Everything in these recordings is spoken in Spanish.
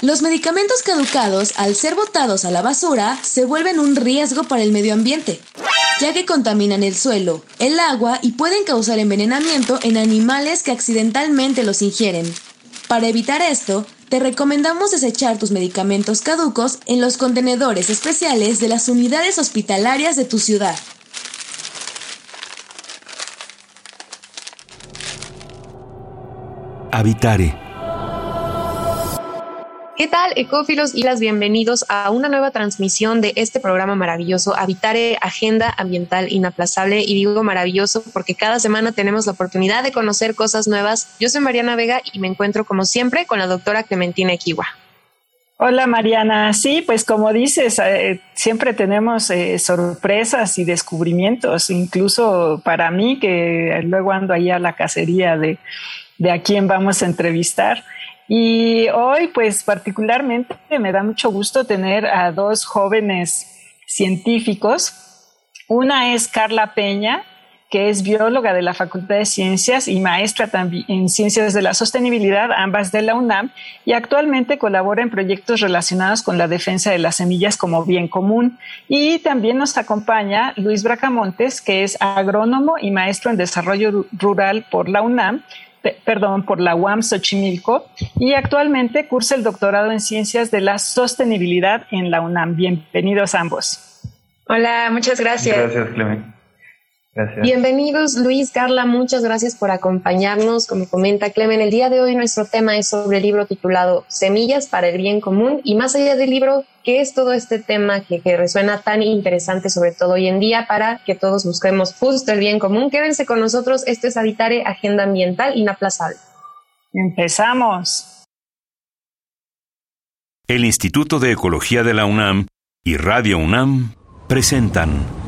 Los medicamentos caducados, al ser botados a la basura, se vuelven un riesgo para el medio ambiente, ya que contaminan el suelo, el agua y pueden causar envenenamiento en animales que accidentalmente los ingieren. Para evitar esto, te recomendamos desechar tus medicamentos caducos en los contenedores especiales de las unidades hospitalarias de tu ciudad. Habitare ¿Qué tal, ecófilos? Y las bienvenidos a una nueva transmisión de este programa maravilloso, Habitare Agenda Ambiental Inaplazable. Y digo maravilloso porque cada semana tenemos la oportunidad de conocer cosas nuevas. Yo soy Mariana Vega y me encuentro, como siempre, con la doctora Clementina Equiwa. Hola Mariana, sí, pues como dices, eh, siempre tenemos eh, sorpresas y descubrimientos, incluso para mí que luego ando ahí a la cacería de, de a quién vamos a entrevistar. Y hoy, pues particularmente, me da mucho gusto tener a dos jóvenes científicos. Una es Carla Peña, que es bióloga de la Facultad de Ciencias y maestra también en Ciencias de la Sostenibilidad, ambas de la UNAM, y actualmente colabora en proyectos relacionados con la defensa de las semillas como bien común. Y también nos acompaña Luis Bracamontes, que es agrónomo y maestro en desarrollo rural por la UNAM, perdón, por la UAM Xochimilco y actualmente cursa el doctorado en Ciencias de la Sostenibilidad en la UNAM. Bienvenidos ambos. Hola, muchas gracias. Gracias, Clemente. Bienvenidos, Luis, Carla, muchas gracias por acompañarnos. Como comenta Clemen, el día de hoy nuestro tema es sobre el libro titulado Semillas para el Bien Común. Y más allá del libro, ¿qué es todo este tema que, que resuena tan interesante, sobre todo hoy en día, para que todos busquemos justo el bien común? Quédense con nosotros, esto es Habitare Agenda Ambiental Inaplazable. Empezamos. El Instituto de Ecología de la UNAM y Radio UNAM presentan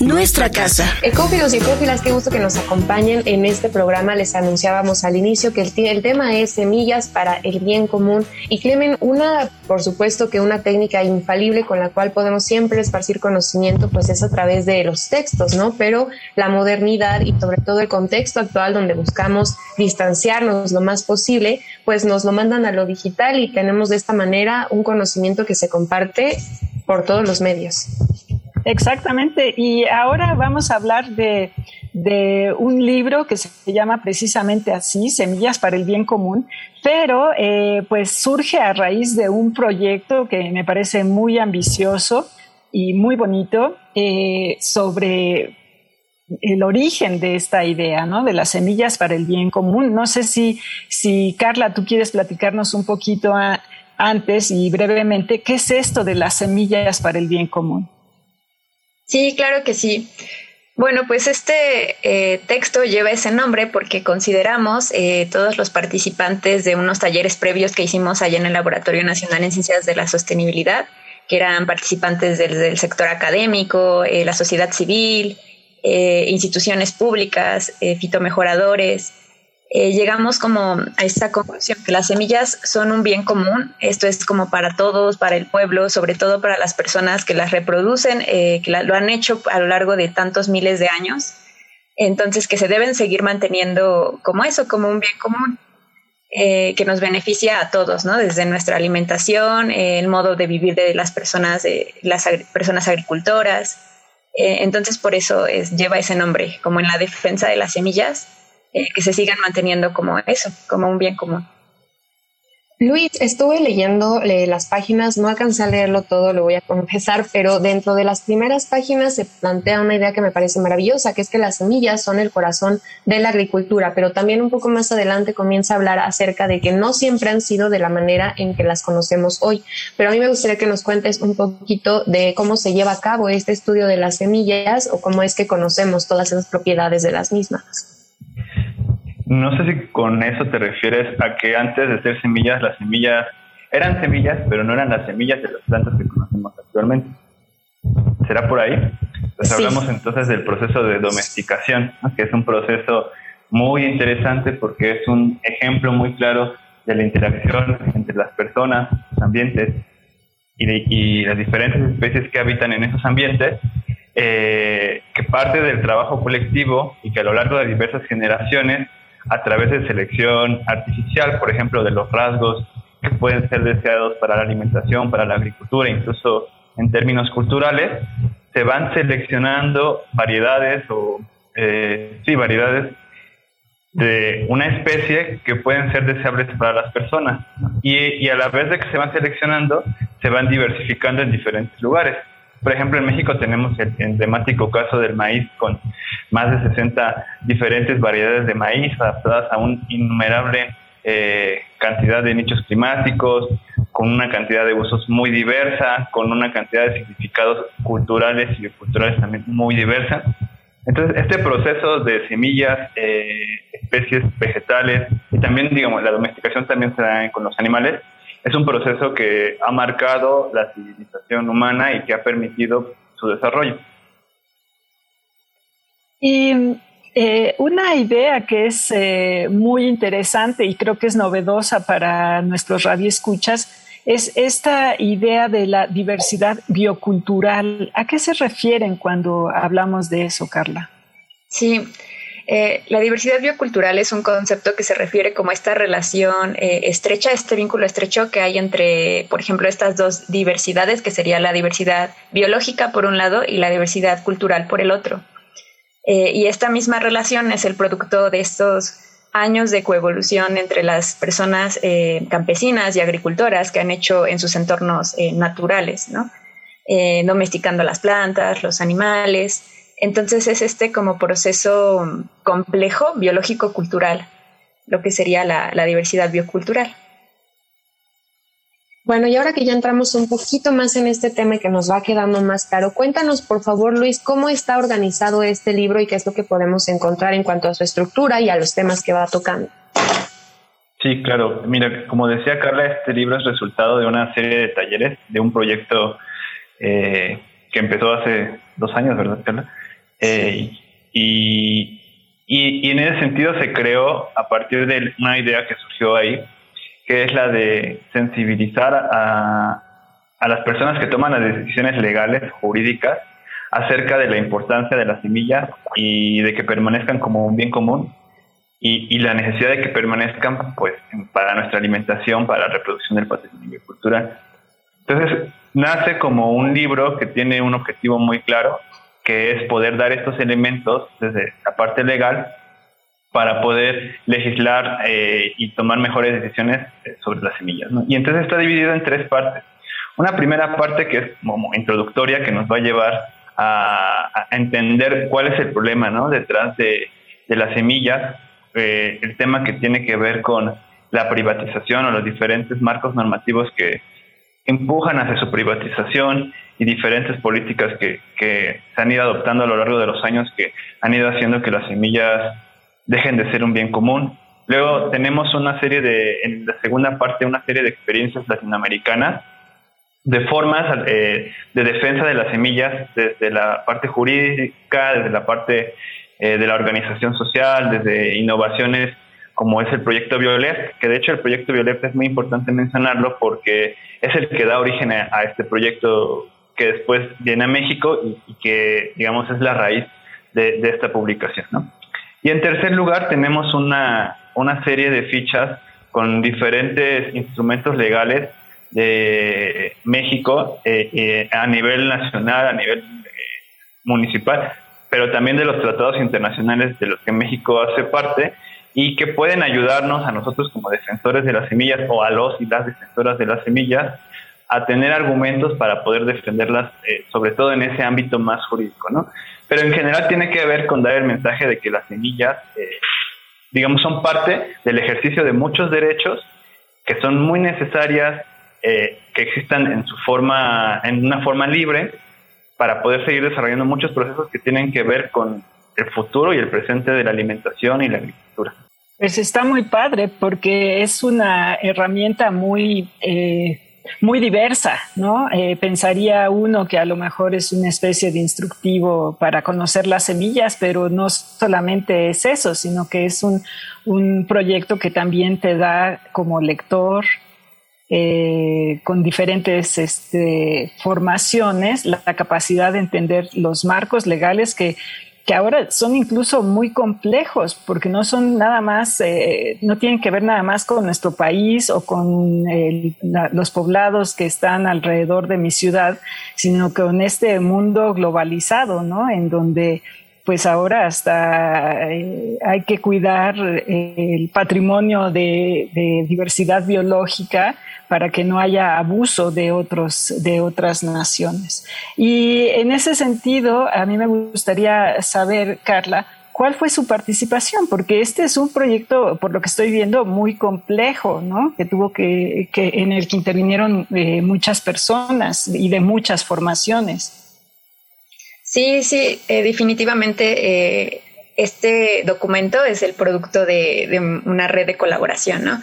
nuestra casa. Ecófilos y ecófilas, qué gusto que nos acompañen en este programa. Les anunciábamos al inicio que el, tema es semillas para el bien común. Y Clemen, una, por supuesto que una técnica infalible con la cual podemos siempre esparcir conocimiento, pues es a través de los textos, ¿no? Pero la modernidad y sobre todo el contexto actual donde buscamos distanciarnos lo más posible, pues nos lo mandan a lo digital y tenemos de esta manera un conocimiento que se comparte por todos los medios. Exactamente. Y ahora vamos a hablar de, un libro que se llama precisamente así, Semillas para el Bien Común, pero eh, pues surge a raíz de un proyecto que me parece muy ambicioso y muy bonito eh, sobre el origen de esta idea, ¿no? De las semillas para el bien común. No sé si, si Carla, tú quieres platicarnos un poquito antes y brevemente, ¿qué es esto de las semillas para el bien común? Sí, claro que sí. Bueno, pues este eh, texto lleva ese nombre porque consideramos eh, todos los participantes de unos talleres previos que hicimos allá en el Laboratorio Nacional en Ciencias de la Sostenibilidad, que eran participantes del, sector académico, eh, la sociedad civil, instituciones públicas, fitomejoradores, eh, llegamos como a esta conclusión que las semillas son un bien común. Esto es como para todos, para el pueblo, sobre todo para las personas que las reproducen, eh, que lo han hecho a lo largo de tantos miles de años. Entonces, que se deben seguir manteniendo como eso, como un bien común. Eh, que nos beneficia a todos, ¿no? Desde nuestra alimentación, el modo de vivir de las personas, las personas agricultoras. entonces, por eso es, lleva ese nombre, como en la defensa de las semillas, eh, que se sigan manteniendo como eso, como un bien común. Luis, estuve leyendo eh, las páginas, no alcancé a leerlo todo, lo voy a confesar, pero dentro de las primeras páginas se plantea una idea que me parece maravillosa, que es que las semillas son el corazón de la agricultura, pero también un poco más adelante comienza a hablar acerca de que no siempre han sido de la manera en que las conocemos hoy. Pero a mí me gustaría que nos cuentes un poquito de cómo se lleva a cabo este estudio de las semillas o cómo es que conocemos todas esas propiedades de las mismas. No sé si con eso te refieres a que antes de ser semillas, las semillas eran semillas, pero no eran las semillas de las plantas que conocemos actualmente. ¿Será por ahí? Pues hablamos entonces del proceso de domesticación, que es un proceso muy interesante porque es un ejemplo muy claro de la interacción entre las personas, los ambientes y, y las diferentes especies que habitan en esos ambientes, eh, que parte del trabajo colectivo y que a lo largo de diversas generaciones a través de selección artificial, por ejemplo, de los rasgos que pueden ser deseados para la alimentación, para la agricultura, incluso en términos culturales, se van seleccionando variedades o, eh, sí, variedades de una especie que pueden ser deseables para las personas. Y, y a la vez de que se van seleccionando, se van diversificando en diferentes lugares. Por ejemplo, en México tenemos el emblemático caso del maíz con más de 60 diferentes variedades de maíz adaptadas a una innumerable eh, cantidad de nichos climáticos, con una cantidad de usos muy diversa, con una cantidad de significados culturales y culturales también muy diversa. Entonces, este proceso de semillas, eh, especies vegetales y también, digamos, la domesticación también se da con los animales, es un proceso que ha marcado la civilización humana y que ha permitido su desarrollo. Y eh, una idea que es eh, muy interesante y creo que es novedosa para nuestros radioescuchas es esta idea de la diversidad biocultural. ¿A qué se refieren cuando hablamos de eso, Carla? Sí, eh, la diversidad biocultural es un concepto que se refiere como a esta relación estrecha, este vínculo estrecho que hay entre, por ejemplo, estas dos diversidades, que sería la diversidad biológica por un lado y la diversidad cultural por el otro. Eh, y esta misma relación es el producto de estos años de coevolución entre las personas campesinas y agricultoras que han hecho en sus entornos naturales, ¿no? domesticando las plantas, los animales, entonces es este como proceso complejo biológico-cultural, lo que sería la, diversidad biocultural. Bueno, y ahora que ya entramos un poquito más en este tema y que nos va quedando más claro, cuéntanos por favor, Luis, cómo está organizado este libro y qué es lo que podemos encontrar en cuanto a su estructura y a los temas que va tocando. Sí, claro. Mira, como decía Carla, este libro es resultado de una serie de talleres, de un proyecto eh, que empezó hace dos años, ¿verdad, Carla? Eh, y, y, en ese sentido se creó a partir de una idea que surgió ahí, que es la de sensibilizar a, a las personas que toman las decisiones legales, jurídicas, acerca de la importancia de las semillas y de que permanezcan como un bien común y, y, la necesidad de que permanezcan pues para nuestra alimentación, para la reproducción del patrimonio cultural. Entonces, nace como un libro que tiene un objetivo muy claro, que es poder dar estos elementos desde la parte legal para poder legislar eh, y tomar mejores decisiones eh, sobre las semillas. Y entonces está dividido en tres partes. Una primera parte que es como introductoria, que nos va a llevar a, entender cuál es el problema ¿no? detrás de, las semillas, eh, el tema que tiene que ver con la privatización o los diferentes marcos normativos que empujan hacia su privatización y diferentes políticas que, que se han ido adoptando a lo largo de los años que han ido haciendo que las semillas dejen de ser un bien común. Luego tenemos una serie de, en la segunda parte, una serie de experiencias latinoamericanas de formas eh, de defensa de las semillas desde la parte jurídica, desde la parte eh, de la organización social, desde innovaciones como es el proyecto Violet, que de hecho el proyecto Violet es muy importante mencionarlo porque es el que da origen a, este proyecto que después viene a México y, que, digamos, es la raíz de, esta publicación. ¿no? Y en tercer lugar, tenemos una, una serie de fichas con diferentes instrumentos legales de México eh, eh, a nivel nacional, a nivel eh, municipal, pero también de los tratados internacionales de los que México hace parte y que pueden ayudarnos a nosotros como defensores de las semillas o a los y las defensoras de las semillas a tener argumentos para poder defenderlas, sobre todo en ese ámbito más jurídico, ¿no? Pero en general tiene que ver con dar el mensaje de que las semillas, eh, digamos, son parte del ejercicio de muchos derechos que son muy necesarias eh, que existan en su forma, en una forma libre, para poder seguir desarrollando muchos procesos que tienen que ver con el futuro y el presente de la alimentación y la agricultura. Pues está muy padre porque es una herramienta muy, eh, muy diversa, ¿no? Eh, pensaría uno que a lo mejor es una especie de instructivo para conocer las semillas, pero no solamente es eso, sino que es un, un proyecto que también te da como lector eh, con diferentes este, formaciones la, capacidad de entender los marcos legales que, que, ahora son incluso muy complejos porque no son nada más, eh, no tienen que ver nada más con nuestro país o con los poblados que están alrededor de mi ciudad, sino con este mundo globalizado, ¿no? En donde pues ahora hasta eh, hay que cuidar el patrimonio de, de diversidad biológica para que no haya abuso de, otros, de otras naciones. Y en ese sentido, a mí me gustaría saber, Carla, ¿cuál fue su participación? Porque este es un proyecto, por lo que estoy viendo, muy complejo, ¿no? Que tuvo que, que en el que intervinieron eh, muchas personas y de muchas formaciones. Sí, sí, eh, definitivamente eh, este documento es el producto de, una red de colaboración, ¿no?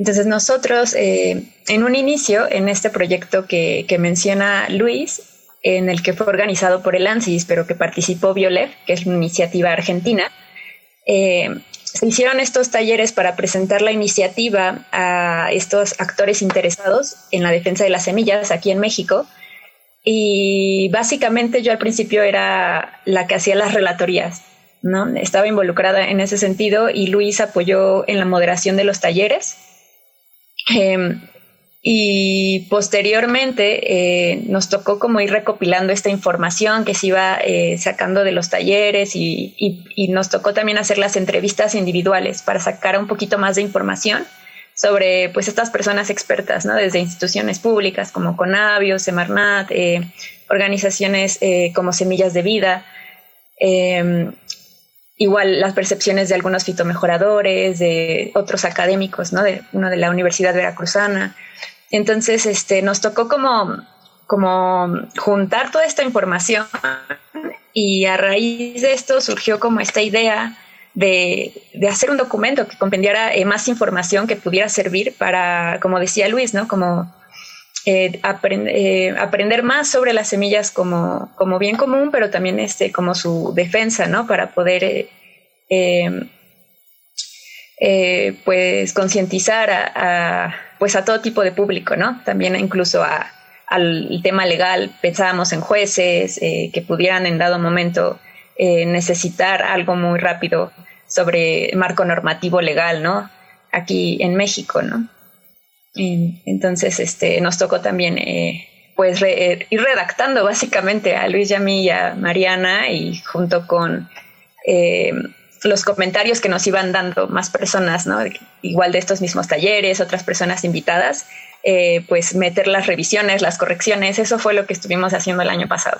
Entonces nosotros, eh, en un inicio, en este proyecto que, menciona Luis, en el que fue organizado por el ANSIS, pero que participó Violev, que es una iniciativa argentina, se hicieron estos talleres para presentar la iniciativa a estos actores interesados en la defensa de las semillas aquí en México. Y básicamente yo al principio era la que hacía las relatorías, ¿no? Estaba involucrada en ese sentido y Luis apoyó en la moderación de los talleres Em, y posteriormente eh, nos tocó como ir recopilando esta información que se iba eh, sacando de los talleres y, nos tocó también hacer las entrevistas individuales para sacar un poquito más de información sobre pues estas personas expertas, ¿no? Desde instituciones públicas como Conavio, Semarnat, eh, organizaciones como Semillas de Vida, em, igual las percepciones de algunos fitomejoradores, de otros académicos, ¿no? De uno de la Universidad Veracruzana. Entonces, este, nos tocó como, como juntar toda esta información y a raíz de esto surgió como esta idea de, de hacer un documento que compendiara eh, más información que pudiera servir para, como decía Luis, ¿no? Como eh, eh, aprender más sobre las semillas como, como, bien común, pero también este, como su defensa, ¿no? Para poder eh, pues concientizar a, pues a todo tipo de público, ¿no? También incluso al tema legal, pensábamos en jueces que pudieran en dado momento necesitar algo muy rápido sobre marco normativo legal, ¿no? Aquí en México, ¿no? entonces, este, nos tocó también eh, pues eh, ir redactando básicamente a Luis Yami y a Mariana y junto con eh, los comentarios que nos iban dando más personas, ¿no? Igual de estos mismos talleres, otras personas invitadas, pues meter las revisiones, las correcciones, eso fue lo que estuvimos haciendo el año pasado.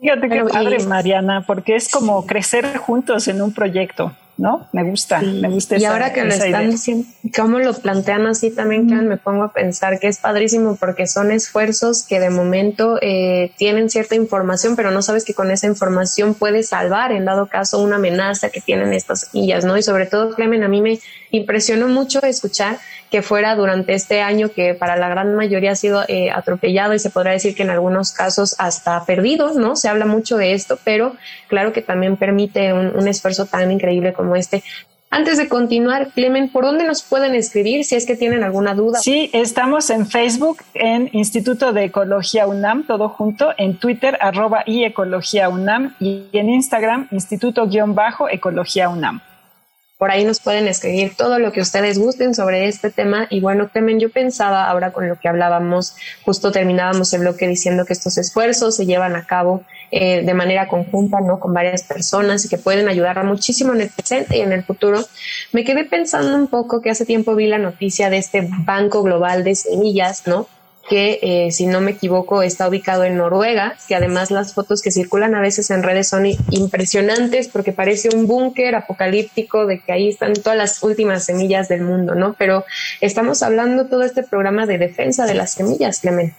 Fíjate qué padre, Mariana, porque es como crecer juntos en un proyecto. ¿no? Me gusta, me gusta. Y ahora que lo están diciendo, cómo lo plantean así también, me pongo a pensar que es padrísimo porque son esfuerzos que de momento eh, tienen cierta información, pero no sabes que con esa información puedes salvar en dado caso una amenaza que tienen estas illas, ¿no? Y sobre todo, Clemen, a mí me impresionó mucho escuchar que fuera durante este año que para la gran mayoría ha sido eh, atropellado y se podrá decir que en algunos casos hasta perdido, ¿no? Se habla mucho de esto, pero claro que también permite un, esfuerzo tan increíble como este. Antes de continuar, Clemen, ¿por dónde nos pueden escribir si es que tienen alguna duda? Sí, estamos en Facebook, en Instituto de Ecología UNAM, todo junto, en Twitter, arroba y Ecología UNAM, y en Instagram, Instituto-Ecología UNAM. Por ahí nos pueden escribir todo lo que ustedes gusten sobre este tema. Y bueno, Clemen, yo pensaba ahora con lo que hablábamos, justo terminábamos el bloque diciendo que estos esfuerzos se llevan a cabo eh, de manera conjunta, ¿no? Con varias personas y que pueden ayudar muchísimo en el presente y en el futuro. Me quedé pensando un poco que hace tiempo vi la noticia de este Banco Global de Semillas, ¿no? Que eh, si no me equivoco está ubicado en Noruega, que además las fotos que circulan a veces en redes son impresionantes porque parece un búnker apocalíptico de que ahí están todas las últimas semillas del mundo, ¿no? Pero estamos hablando todo este programa de defensa de las semillas, Clemente.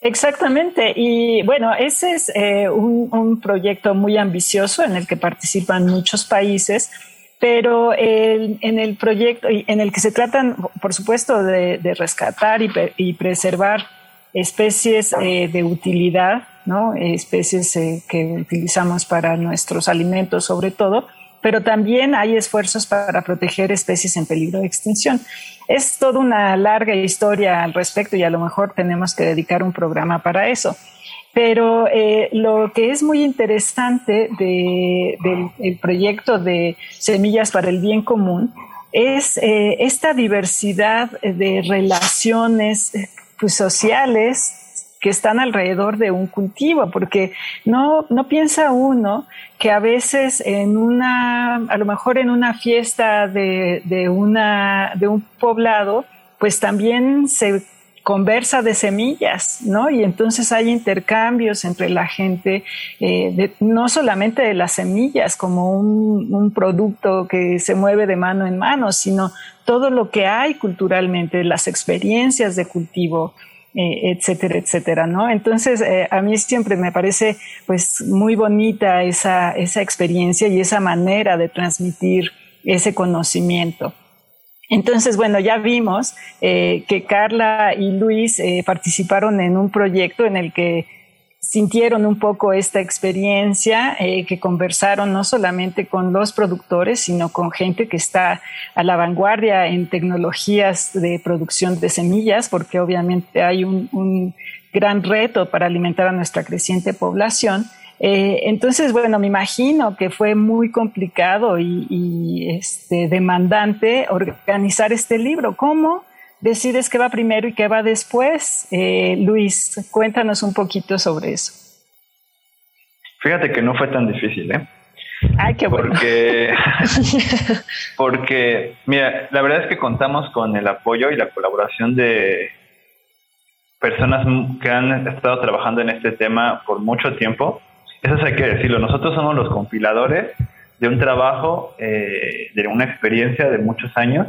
Exactamente, y bueno, ese es eh, un, un proyecto muy ambicioso en el que participan muchos países pero en el proyecto en el que se tratan, por supuesto, de, rescatar y, preservar especies eh, de utilidad, ¿no? especies eh, que utilizamos para nuestros alimentos sobre todo, pero también hay esfuerzos para proteger especies en peligro de extinción. Es toda una larga historia al respecto y a lo mejor tenemos que dedicar un programa para eso. Pero eh, lo que es muy interesante del proyecto de Semillas para el Bien Común es eh, esta diversidad de relaciones pues, sociales que están alrededor de un cultivo, porque no, no piensa uno que a veces en una, a lo mejor en una fiesta de, de, una, de un poblado, pues también se conversa de semillas, ¿no? Y entonces hay intercambios entre la gente, eh, no solamente de las semillas como un, producto que se mueve de mano en mano, sino todo lo que hay culturalmente, las experiencias de cultivo, eh, etcétera, etcétera, ¿no? Entonces, eh, a mí siempre me parece, pues, muy bonita esa, esa experiencia y esa manera de transmitir ese conocimiento. Entonces, bueno, ya vimos eh, que Carla y Luis eh, participaron en un proyecto en el que sintieron un poco esta experiencia, eh, que conversaron no solamente con los productores, sino con gente que está a la vanguardia en tecnologías de producción de semillas, porque obviamente hay un gran reto para alimentar a nuestra creciente población. Eh, entonces, bueno, me imagino que fue muy complicado y, este, demandante organizar este libro. ¿Cómo decides qué va primero y qué va después? Eh, Luis, cuéntanos un poquito sobre eso. Fíjate que no fue tan difícil, ¿eh? Ay, qué bueno. Porque, porque, mira, la verdad es que contamos con el apoyo y la colaboración de personas que han estado trabajando en este tema por mucho tiempo eso hay que decirlo. Nosotros somos los compiladores de un trabajo, eh, de una experiencia de muchos años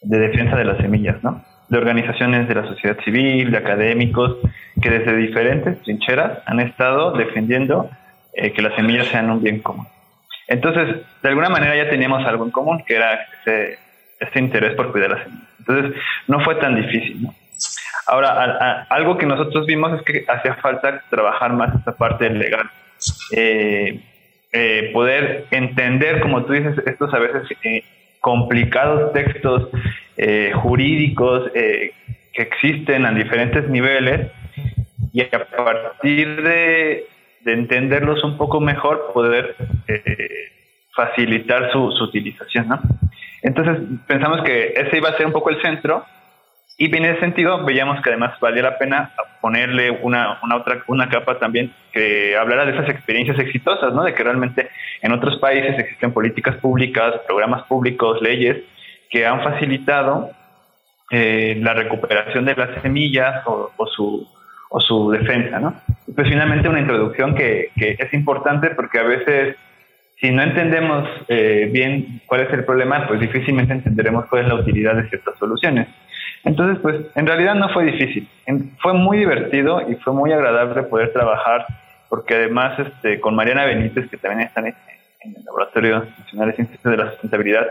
de defensa de las semillas, ¿no? De organizaciones de la sociedad civil, de académicos, que desde diferentes trincheras han estado defendiendo eh, que las semillas sean un bien común. Entonces, de alguna manera ya teníamos algo en común, que era este, este interés por cuidar las semillas. Entonces, no fue tan difícil, ¿no? Ahora, algo que nosotros vimos es que hacía falta trabajar más esta parte legal eh, eh, poder entender, como tú dices, estos a veces eh, complicados textos eh, jurídicos que existen a diferentes niveles y a partir de, entenderlos un poco mejor poder facilitar su, su utilización. ¿no? Entonces pensamos que ese iba a ser un poco el centro y en ese sentido veíamos que además valía la pena ponerle una, una, otra una capa también que hablara de esas experiencias exitosas, ¿no? De que realmente en otros países existen políticas públicas, programas públicos, leyes que han facilitado eh, la recuperación de las semillas o, su o su defensa, ¿no? pues finalmente una introducción que, que es importante porque a veces si no entendemos eh, bien cuál es el problema, pues difícilmente entenderemos cuál es la utilidad de ciertas soluciones. Entonces, pues en realidad no fue difícil. Fue muy divertido y fue muy agradable poder trabajar porque además este, con Mariana Benítez, que también está en, el Laboratorio Nacional de Ciencias de la Sustentabilidad,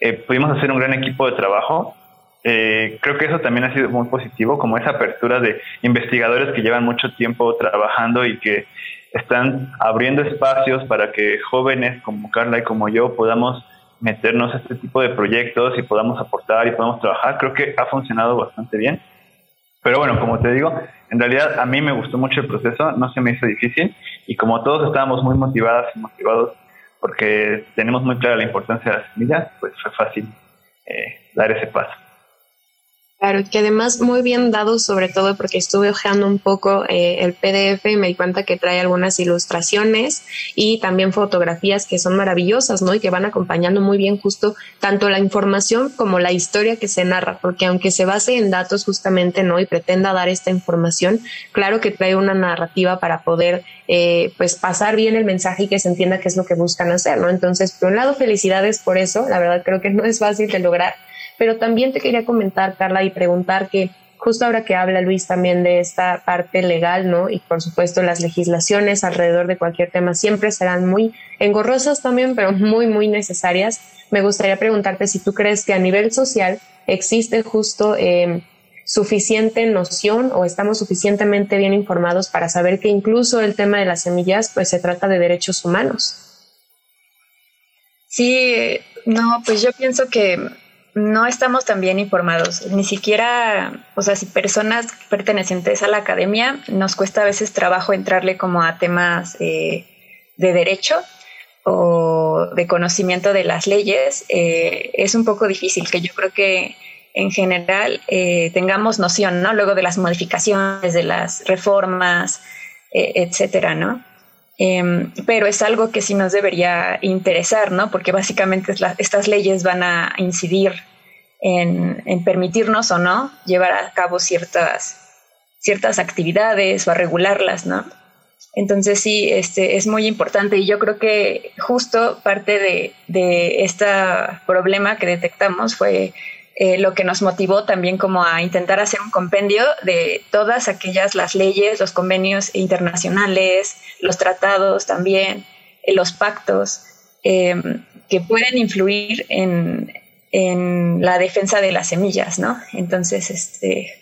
eh, pudimos hacer un gran equipo de trabajo. Eh, creo que eso también ha sido muy positivo, como esa apertura de investigadores que llevan mucho tiempo trabajando y que están abriendo espacios para que jóvenes como Carla y como yo podamos meternos a este tipo de proyectos y podamos aportar y podamos trabajar. Creo que ha funcionado bastante bien. Pero bueno, como te digo, en realidad a mí me gustó mucho el proceso, no se me hizo difícil y como todos estábamos muy motivadas y motivados porque tenemos muy clara la importancia de las semillas, pues fue fácil eh, dar ese paso. Claro, que además muy bien dado, sobre todo porque estuve hojeando un poco eh, el PDF y me di cuenta que trae algunas ilustraciones y también fotografías que son maravillosas, ¿no? Y que van acompañando muy bien justo tanto la información como la historia que se narra, porque aunque se base en datos justamente, ¿no? Y pretenda dar esta información, claro que trae una narrativa para poder, eh, pues, pasar bien el mensaje y que se entienda qué es lo que buscan hacer, ¿no? Entonces, por un lado, felicidades por eso, la verdad creo que no es fácil de lograr pero también te quería comentar, Carla, y preguntar que justo ahora que habla Luis también de esta parte legal, ¿no? Y por supuesto las legislaciones alrededor de cualquier tema siempre serán muy engorrosas también, pero muy, muy necesarias. Me gustaría preguntarte si tú crees que a nivel social existe justo eh, suficiente noción o estamos suficientemente bien informados para saber que incluso el tema de las semillas pues se trata de derechos humanos. Sí, no, pues yo pienso que no estamos tan bien informados. Ni siquiera, o sea, si personas pertenecientes a la academia, nos cuesta a veces trabajo entrarle como a temas eh, de derecho o de conocimiento de las leyes, eh, es un poco difícil, que yo creo que en general eh, tengamos noción, ¿no? Luego de las modificaciones, de las reformas, etcétera, ¿no? Em, pero es algo que sí nos debería interesar, ¿no? Porque básicamente estas leyes van a incidir en, permitirnos o no llevar a cabo ciertas, ciertas actividades o a regularlas, ¿no? Entonces sí, este, es muy importante y yo creo que justo parte de, de este problema que detectamos fue eh, lo que nos motivó también como a intentar hacer un compendio de todas aquellas las leyes, los convenios internacionales, los tratados también, eh, los pactos em, que pueden influir en, en, la defensa de las semillas, ¿no? Entonces, este,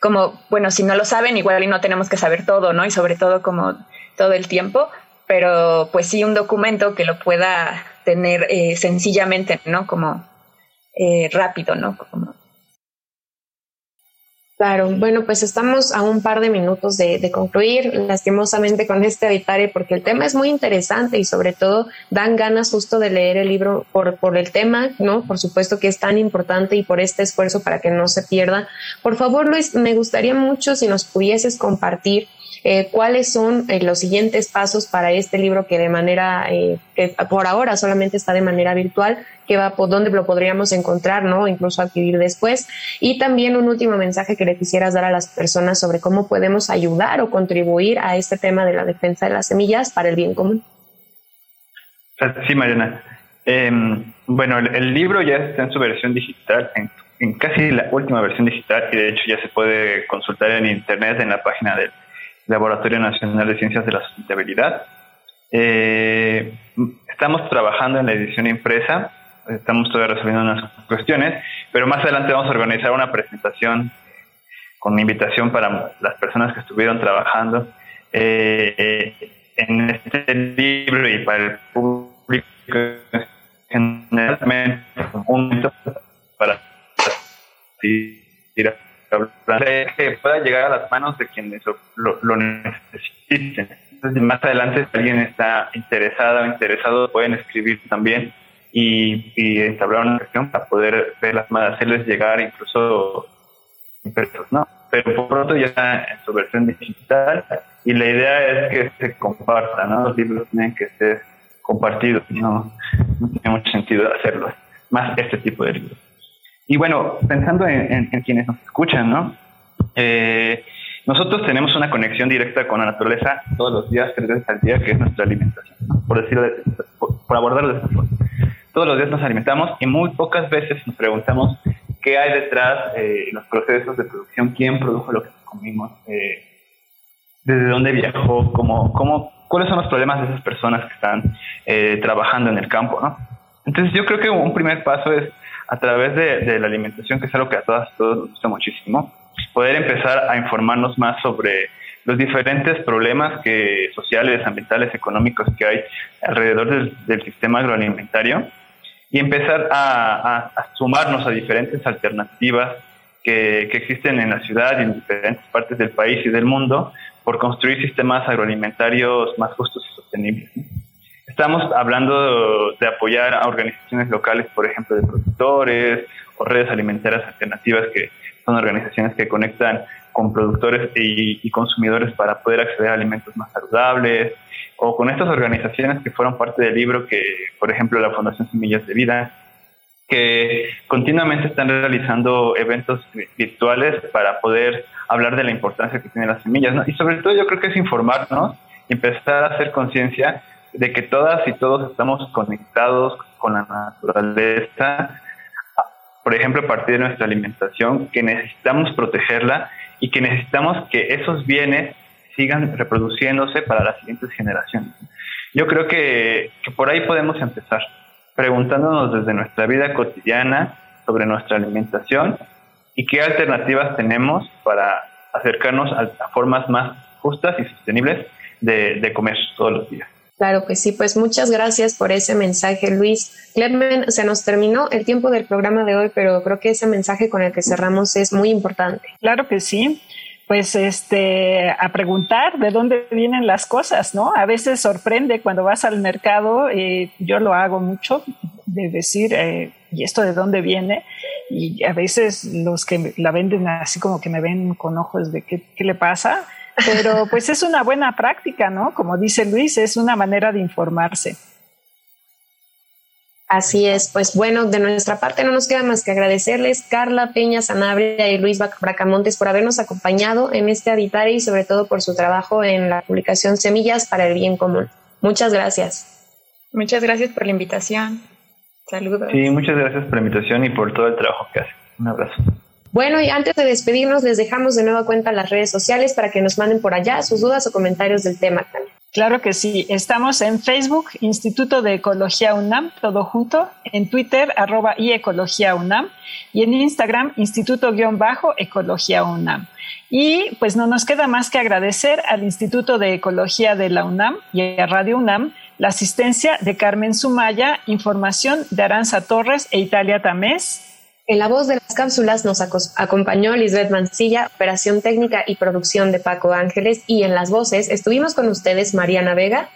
como, bueno, si no lo saben, igual no tenemos que saber todo, ¿no? Y sobre todo como todo el tiempo, pero pues sí un documento que lo pueda tener eh, sencillamente, ¿no? Como eh, rápido, ¿no? Claro, bueno, pues estamos a un par de minutos de, concluir, lastimosamente con este habitare, porque el tema es muy interesante y sobre todo dan ganas justo de leer el libro por, por el tema, ¿no? Por supuesto que es tan importante y por este esfuerzo para que no se pierda. Por favor, Luis, me gustaría mucho si nos pudieses compartir eh, cuáles son eh, los siguientes pasos para este libro que de manera, eh, que por ahora solamente está de manera virtual, que va por dónde lo podríamos encontrar, ¿no? Incluso adquirir después. Y también un último mensaje que le quisieras dar a las personas sobre cómo podemos ayudar o contribuir a este tema de la defensa de las semillas para el bien común. Sí, Mariana. Em, bueno, el, libro ya está en su versión digital, en, casi la última versión digital, y de hecho ya se puede consultar en internet en la página del Laboratorio Nacional de Ciencias de la Sustentabilidad. Eh, estamos trabajando en la edición impresa, estamos todavía resolviendo unas cuestiones, pero más adelante vamos a organizar una presentación con invitación para las personas que estuvieron trabajando eh, en este libro y para el público generalmente para que pueda llegar a las manos de quienes lo, necesiten. Entonces, más adelante, si alguien está interesado o interesado, pueden escribir también y, y entablar una cuestión para poder verlas más, hacerles llegar incluso impresos, ¿no? Pero por pronto ya está en su versión digital y la idea es que se comparta, ¿no? Los libros tienen que ser compartidos, no, no tiene mucho sentido hacerlo, más este tipo de libros. Y bueno, pensando en, quienes nos escuchan, ¿no? Eh, nosotros tenemos una conexión directa con la naturaleza todos los días, tres veces al día, que es nuestra alimentación, por decirlo, por, abordarlo de esta forma. Todos los días nos alimentamos y muy pocas veces nos preguntamos qué hay detrás de los procesos de producción, quién produjo lo que comimos, eh, desde dónde viajó, cómo, cómo, cuáles son los problemas de esas personas que están eh, trabajando en el campo, ¿no? Entonces yo creo que un primer paso es a través de, la alimentación, que es algo que a todas todos nos gusta muchísimo, poder empezar a informarnos más sobre los diferentes problemas que sociales, ambientales, económicos que hay alrededor del, sistema agroalimentario y empezar a, sumarnos a diferentes alternativas que, existen en la ciudad y en diferentes partes del país y del mundo por construir sistemas agroalimentarios más justos y sostenibles Estamos hablando de apoyar a organizaciones locales, por ejemplo, de productores o redes alimentarias alternativas, que son organizaciones que conectan con productores y, consumidores para poder acceder a alimentos más saludables, o con estas organizaciones que fueron parte del libro, que por ejemplo la Fundación Semillas de Vida, que continuamente están realizando eventos virtuales para poder hablar de la importancia que tienen las semillas. Y sobre todo yo creo que es informarnos empezar a hacer conciencia de que todas y todos estamos conectados con la naturaleza, por ejemplo, a partir de nuestra alimentación, que necesitamos protegerla y que necesitamos que esos bienes sigan reproduciéndose para las siguientes generaciones. Yo creo que, por ahí podemos empezar, preguntándonos desde nuestra vida cotidiana sobre nuestra alimentación y qué alternativas tenemos para acercarnos a, formas más justas y sostenibles de, de comer todos los días. Claro que sí, pues muchas gracias por ese mensaje, Luis. Clemen, se nos terminó el tiempo del programa de hoy, pero creo que ese mensaje con el que cerramos es muy importante. Claro que sí. Pues este, a preguntar de dónde vienen las cosas, ¿no? A veces sorprende cuando vas al mercado, eh, yo lo hago mucho, de decir, eh, ¿y esto de dónde viene? Y a veces los que la venden así como que me ven con ojos de qué, qué le pasa, pero pues es una buena práctica, ¿no? Como dice Luis, es una manera de informarse. Así es, pues bueno, de nuestra parte no nos queda más que agradecerles Carla Peña Sanabria y Luis Bracamontes por habernos acompañado en este Habitare y sobre todo por su trabajo en la publicación Semillas para el Bien Común. Muchas gracias. Muchas gracias por la invitación. Saludos. Sí, muchas gracias por la invitación y por todo el trabajo que hace. Un abrazo. Bueno, y antes de despedirnos, les dejamos de nueva cuenta las redes sociales para que nos manden por allá sus dudas o comentarios del tema. Claro que sí. Estamos en Facebook, Instituto de Ecología UNAM, todo junto, en Twitter, arroba y Ecología UNAM, y en Instagram, Instituto-Ecología UNAM. Y pues no nos queda más que agradecer al Instituto de Ecología de la UNAM y a Radio UNAM la asistencia de Carmen Sumaya, información de Aranza Torres e Italia Tamés, en la voz de las cápsulas nos acompañó Lisbeth Mancilla, operación técnica y producción de Paco Ángeles, y en las voces estuvimos con ustedes Mariana Vega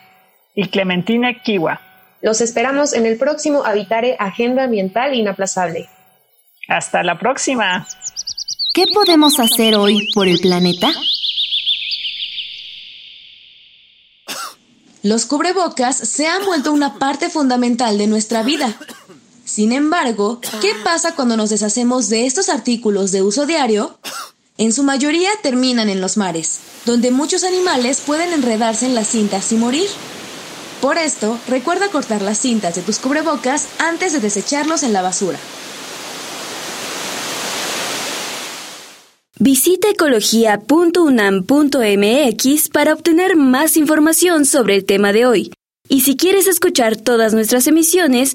y Clementina Kiwa. Los esperamos en el próximo Habitare Agenda Ambiental Inaplazable. Hasta la próxima. ¿Qué podemos hacer hoy por el planeta? Los cubrebocas se han vuelto una parte fundamental de nuestra vida. Sin embargo, ¿qué pasa cuando nos deshacemos de estos artículos de uso diario? En su mayoría terminan en los mares, donde muchos animales pueden enredarse en las cintas y morir. Por esto, recuerda cortar las cintas de tus cubrebocas antes de desecharlos en la basura. Visita ecología.unam.mx para obtener más información sobre el tema de hoy. Y si quieres escuchar todas nuestras emisiones,